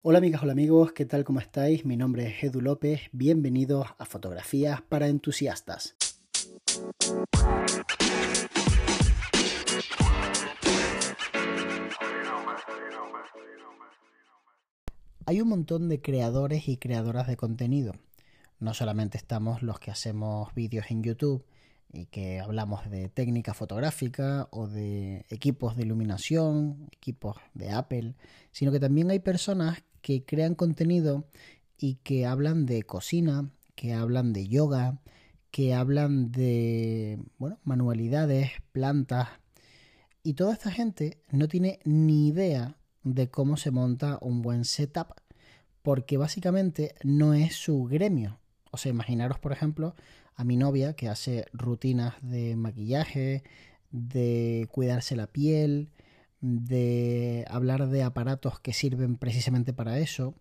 Hola amigas, hola amigos, ¿qué tal? ¿Cómo estáis? Mi nombre es Edu López, bienvenidos a Fotografías para Entusiastas. Hay un montón de creadores y creadoras de contenido. No solamente estamos los que hacemos vídeos en YouTube, y que hablamos de técnica fotográfica o de equipos de iluminación, equipos de Apple, sino que también hay personas que crean contenido y que hablan de cocina, que hablan de yoga, que hablan de, bueno, manualidades, plantas. Y toda esta gente no tiene ni idea de cómo se monta un buen setup, porque básicamente no es su gremio. O sea, imaginaros, por ejemplo, a mi novia que hace rutinas de maquillaje, de cuidarse la piel, de hablar de aparatos que sirven precisamente para eso,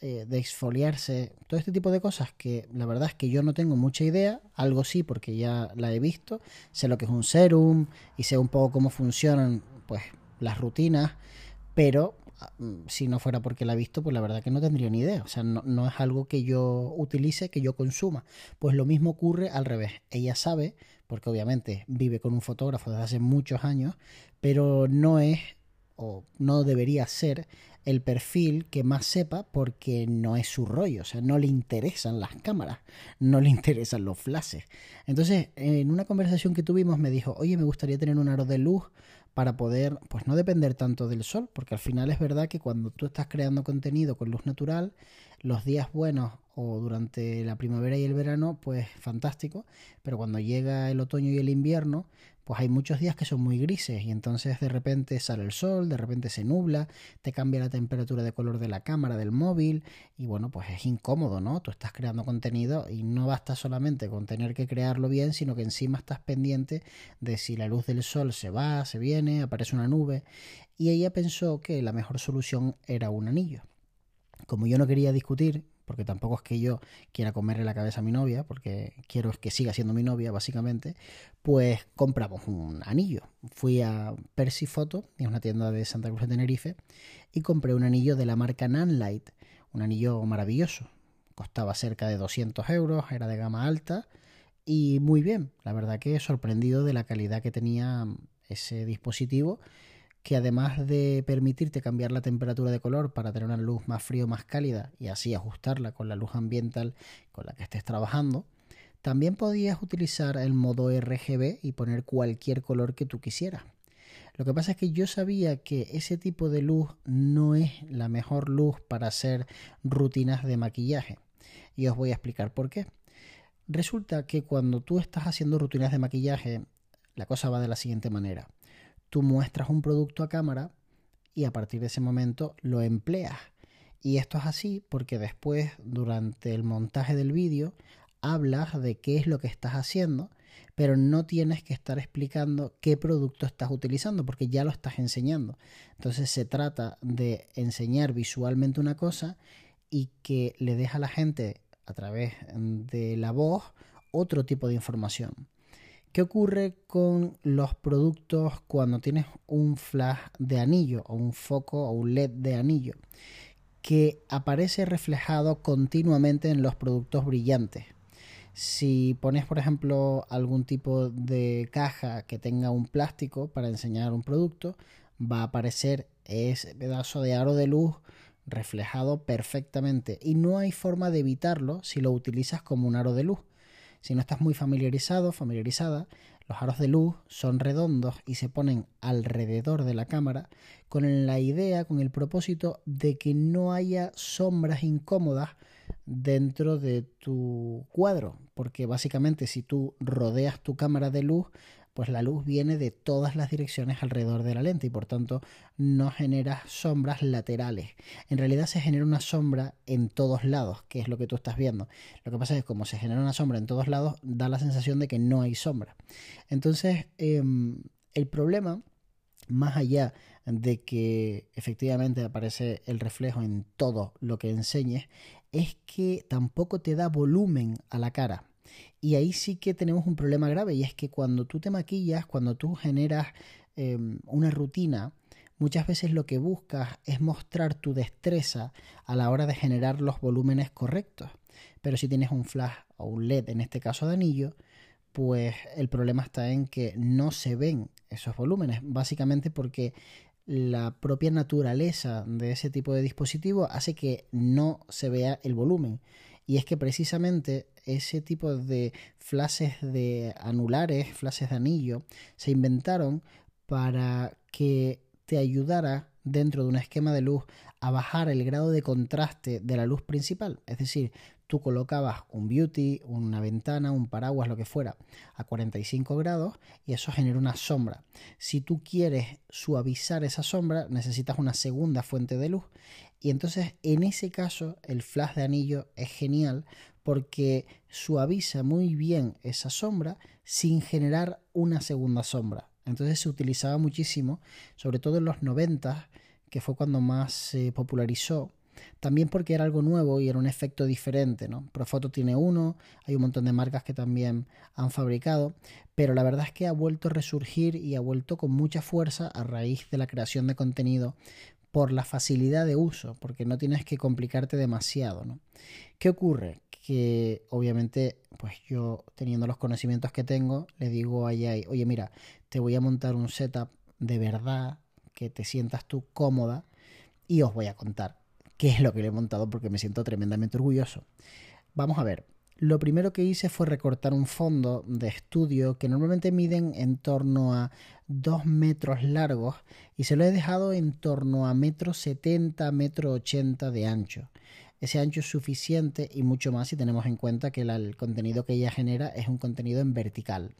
eh, de exfoliarse, todo este tipo de cosas que la verdad es que yo no tengo mucha idea, algo sí porque ya la he visto, sé lo que es un serum y sé un poco cómo funcionan pues las rutinas, pero si no fuera porque la he visto, pues la verdad que no tendría ni idea. O sea, no, es algo que yo utilice, que yo consuma. Pues lo mismo ocurre al revés. Ella sabe, porque obviamente vive con un fotógrafo desde hace muchos años, pero no es o no debería ser el perfil que más sepa porque no es su rollo, o sea, no le interesan las cámaras, no le interesan los flashes. Entonces, en una conversación que tuvimos me dijo, oye, me gustaría tener un aro de luz para poder, pues no depender tanto del sol, porque al final es verdad que cuando tú estás creando contenido con luz natural, los días buenos o durante la primavera y el verano, pues fantástico, pero cuando llega el otoño y el invierno, pues hay muchos días que son muy grises y entonces de repente sale el sol, de repente se nubla, te cambia la temperatura de color de la cámara, del móvil y bueno, pues es incómodo, ¿no? Tú estás creando contenido y no basta solamente con tener que crearlo bien, sino que encima estás pendiente de si la luz del sol se va, se viene, aparece una nube y ella pensó que la mejor solución era un anillo. Como yo no quería discutir porque tampoco es que yo quiera comerle la cabeza a mi novia, porque quiero que siga siendo mi novia, básicamente, pues compramos un anillo. Fui a Percy Photo, es una tienda de Santa Cruz de Tenerife, y compré un anillo de la marca Nanlite, un anillo maravilloso. Costaba cerca de 200 euros, era de gama alta y muy bien. La verdad que sorprendido de la calidad que tenía ese dispositivo que además de permitirte cambiar la temperatura de color para tener una luz más fría o más cálida y así ajustarla con la luz ambiental con la que estés trabajando, también podías utilizar el modo RGB y poner cualquier color que tú quisieras. Lo que pasa es que yo sabía que ese tipo de luz no es la mejor luz para hacer rutinas de maquillaje. Y os voy a explicar por qué. Resulta que cuando tú estás haciendo rutinas de maquillaje, la cosa va de la siguiente manera tú muestras un producto a cámara y a partir de ese momento lo empleas. Y esto es así porque después, durante el montaje del vídeo, hablas de qué es lo que estás haciendo, pero no tienes que estar explicando qué producto estás utilizando porque ya lo estás enseñando. Entonces se trata de enseñar visualmente una cosa y que le deja a la gente a través de la voz otro tipo de información. ¿Qué ocurre con los productos cuando tienes un flash de anillo o un foco o un LED de anillo? Que aparece reflejado continuamente en los productos brillantes. Si pones, por ejemplo, algún tipo de caja que tenga un plástico para enseñar un producto, va a aparecer ese pedazo de aro de luz reflejado perfectamente y no hay forma de evitarlo si lo utilizas como un aro de luz. Si no estás muy familiarizado, familiarizada, los aros de luz son redondos y se ponen alrededor de la cámara con la idea, con el propósito de que no haya sombras incómodas dentro de tu cuadro, porque básicamente si tú rodeas tu cámara de luz, pues la luz viene de todas las direcciones alrededor de la lente y por tanto no genera sombras laterales. En realidad se genera una sombra en todos lados, que es lo que tú estás viendo. Lo que pasa es que como se genera una sombra en todos lados, da la sensación de que no hay sombra. Entonces, em, el problema, más allá de que efectivamente aparece el reflejo en todo lo que enseñes, es que tampoco te da volumen a la cara. Y ahí sí que tenemos un problema grave y es que cuando tú te maquillas, cuando tú generas em, una rutina, muchas veces lo que buscas es mostrar tu destreza a la hora de generar los volúmenes correctos. Pero si tienes un flash o un LED, en este caso de anillo, pues el problema está en que no se ven esos volúmenes, básicamente porque la propia naturaleza de ese tipo de dispositivo hace que no se vea el volumen. Y es que precisamente ese tipo de flashes de anulares, flashes de anillo, se inventaron para que te ayudara dentro de un esquema de luz a bajar el grado de contraste de la luz principal. Es decir, tú colocabas un beauty, una ventana, un paraguas, lo que fuera, a 45 grados y eso genera una sombra. Si tú quieres suavizar esa sombra, necesitas una segunda fuente de luz. Y entonces, en ese caso, el flash de anillo es genial porque suaviza muy bien esa sombra sin generar una segunda sombra. Entonces se utilizaba muchísimo, sobre todo en los 90, que fue cuando más se popularizó. También porque era algo nuevo y era un efecto diferente, ¿no? Profoto tiene uno, hay un montón de marcas que también han fabricado, pero la verdad es que ha vuelto a resurgir y ha vuelto con mucha fuerza a raíz de la creación de contenido por la facilidad de uso, porque no tienes que complicarte demasiado, ¿no? ¿Qué ocurre? Que obviamente, pues yo teniendo los conocimientos que tengo, le digo a Yai, oye mira, te voy a montar un setup de verdad, que te sientas tú cómoda y os voy a contar qué es lo que le he montado porque me siento tremendamente orgulloso. Vamos a ver, lo primero que hice fue recortar un fondo de estudio que normalmente miden en torno a 2 metros largos y se lo he dejado en torno a metro 70, metro 80 de ancho. Ese ancho es suficiente y mucho más si tenemos en cuenta que el contenido que ella genera es un contenido en vertical.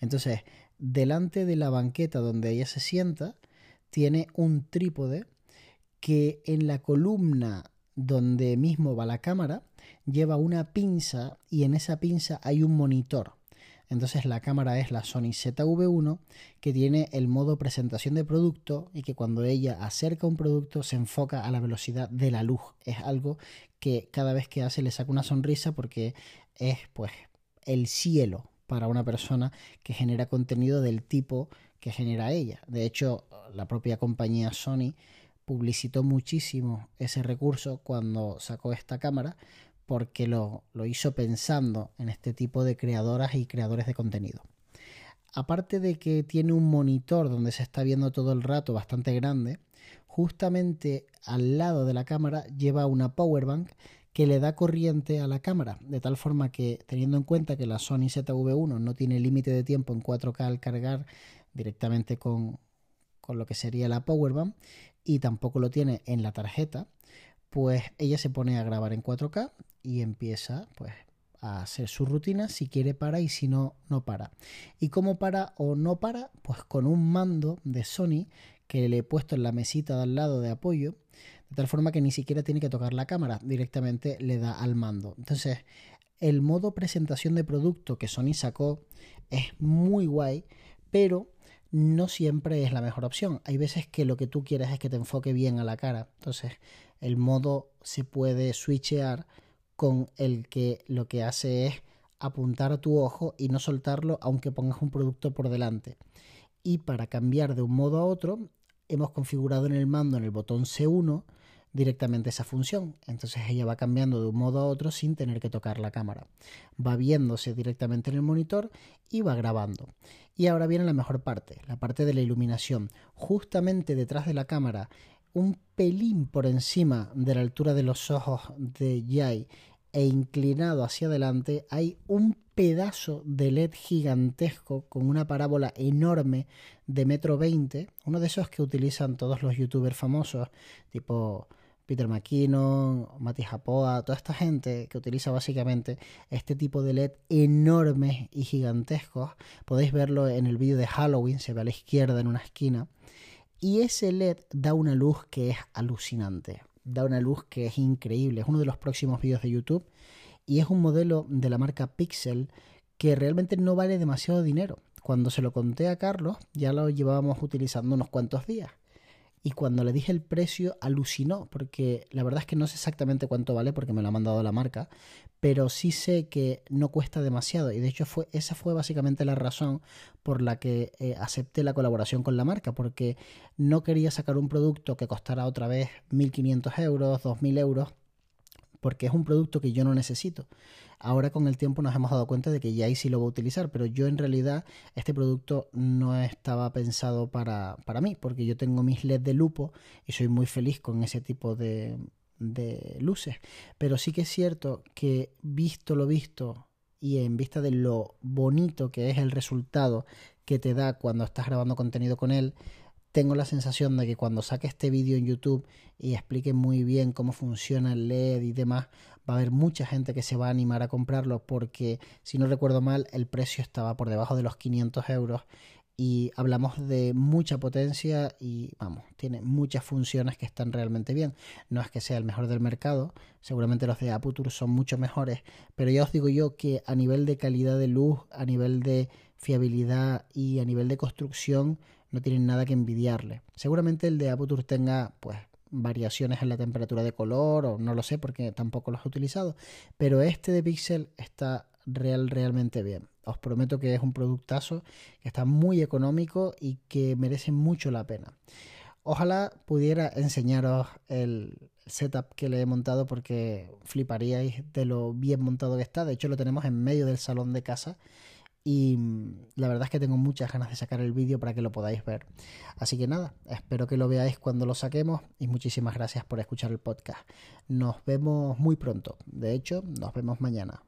Entonces, delante de la banqueta donde ella se sienta, tiene un trípode que en la columna donde mismo va la cámara lleva una pinza y en esa pinza hay un monitor. Entonces la cámara es la Sony ZV1 que tiene el modo presentación de producto y que cuando ella acerca un producto se enfoca a la velocidad de la luz. Es algo que cada vez que hace le saca una sonrisa porque es pues el cielo para una persona que genera contenido del tipo que genera ella. De hecho, la propia compañía Sony publicitó muchísimo ese recurso cuando sacó esta cámara porque lo, lo, hizo pensando en este tipo de creadoras y creadores de contenido. Aparte de que tiene un monitor donde se está viendo todo el rato bastante grande, justamente al lado de la cámara lleva una power bank que le da corriente a la cámara, de tal forma que teniendo en cuenta que la Sony ZV1 no tiene límite de tiempo en 4K al cargar directamente con, con lo que sería la powerbank y tampoco lo tiene en la tarjeta, pues ella se pone a grabar en 4K y empieza pues a hacer su rutina, si quiere para y si no, no para. ¿Y cómo para o no para? Pues con un mando de Sony que le he puesto en la mesita de al lado de apoyo de tal forma que ni siquiera tiene que tocar la cámara, directamente le da al mando. Entonces, el modo presentación de producto que Sony sacó es muy guay, pero no siempre es la mejor opción. Hay veces que lo que tú quieres es que te enfoque bien a la cara. Entonces, el modo se puede switchear con el que lo que hace es apuntar tu ojo y no soltarlo aunque pongas un producto por delante. Y para cambiar de un modo a otro, hemos configurado en el mando, en el botón C1, directamente esa función. Entonces ella va cambiando de un modo a otro sin tener que tocar la cámara. Va viéndose directamente en el monitor y va grabando. Y ahora viene la mejor parte, la parte de la iluminación. Justamente detrás de la cámara, un pelín por encima de la altura de los ojos de Jai e inclinado hacia adelante, hay un pedazo de LED gigantesco con una parábola enorme de metro veinte, uno de esos que utilizan todos los youtubers famosos, tipo Peter McKinnon, Mati Japoa, toda esta gente que utiliza básicamente este tipo de LED enormes y gigantescos. Podéis verlo en el vídeo de Halloween, se ve a la izquierda en una esquina. Y ese LED da una luz que es alucinante, da una luz que es increíble. Es uno de los próximos vídeos de YouTube y es un modelo de la marca Pixel que realmente no vale demasiado dinero. Cuando se lo conté a Carlos ya lo llevábamos utilizando unos cuantos días y cuando le dije el precio alucinó, porque la verdad es que no sé exactamente cuánto vale porque me lo ha mandado la marca, pero sí sé que no cuesta demasiado. Y de hecho fue, esa fue básicamente la razón por la que eh, acepté la colaboración con la marca, porque no quería sacar un producto que costara otra vez 1.500 euros, 2.000 euros, porque es un producto que yo no necesito. Ahora con el tiempo nos hemos dado cuenta de que ya sí lo voy a utilizar, pero yo en realidad este producto no estaba pensado para, para mí, porque yo tengo mis LED de lupo y soy muy feliz con ese tipo de, de luces. Pero sí que es cierto que visto lo visto y en vista de lo bonito que es el resultado que te da cuando estás grabando contenido con él, tengo la sensación de que cuando saque este vídeo en YouTube y explique muy bien cómo funciona el LED y demás, va a haber mucha gente que se va a animar a comprarlo porque, si no recuerdo mal, el precio estaba por debajo de los 500 euros y hablamos de mucha potencia y vamos, tiene muchas funciones que están realmente bien. No es que sea el mejor del mercado, seguramente los de Aputur son mucho mejores, pero ya os digo yo que a nivel de calidad de luz, a nivel de fiabilidad y a nivel de construcción no tienen nada que envidiarle. Seguramente el de Aputur tenga pues variaciones en la temperatura de color o no lo sé porque tampoco los he utilizado, pero este de Pixel está real realmente bien. Os prometo que es un productazo que está muy económico y que merece mucho la pena. Ojalá pudiera enseñaros el setup que le he montado porque fliparíais de lo bien montado que está. De hecho lo tenemos en medio del salón de casa y la verdad es que tengo muchas ganas de sacar el vídeo para que lo podáis ver. Así que nada, espero que lo veáis cuando lo saquemos y muchísimas gracias por escuchar el podcast. Nos vemos muy pronto. De hecho, nos vemos mañana.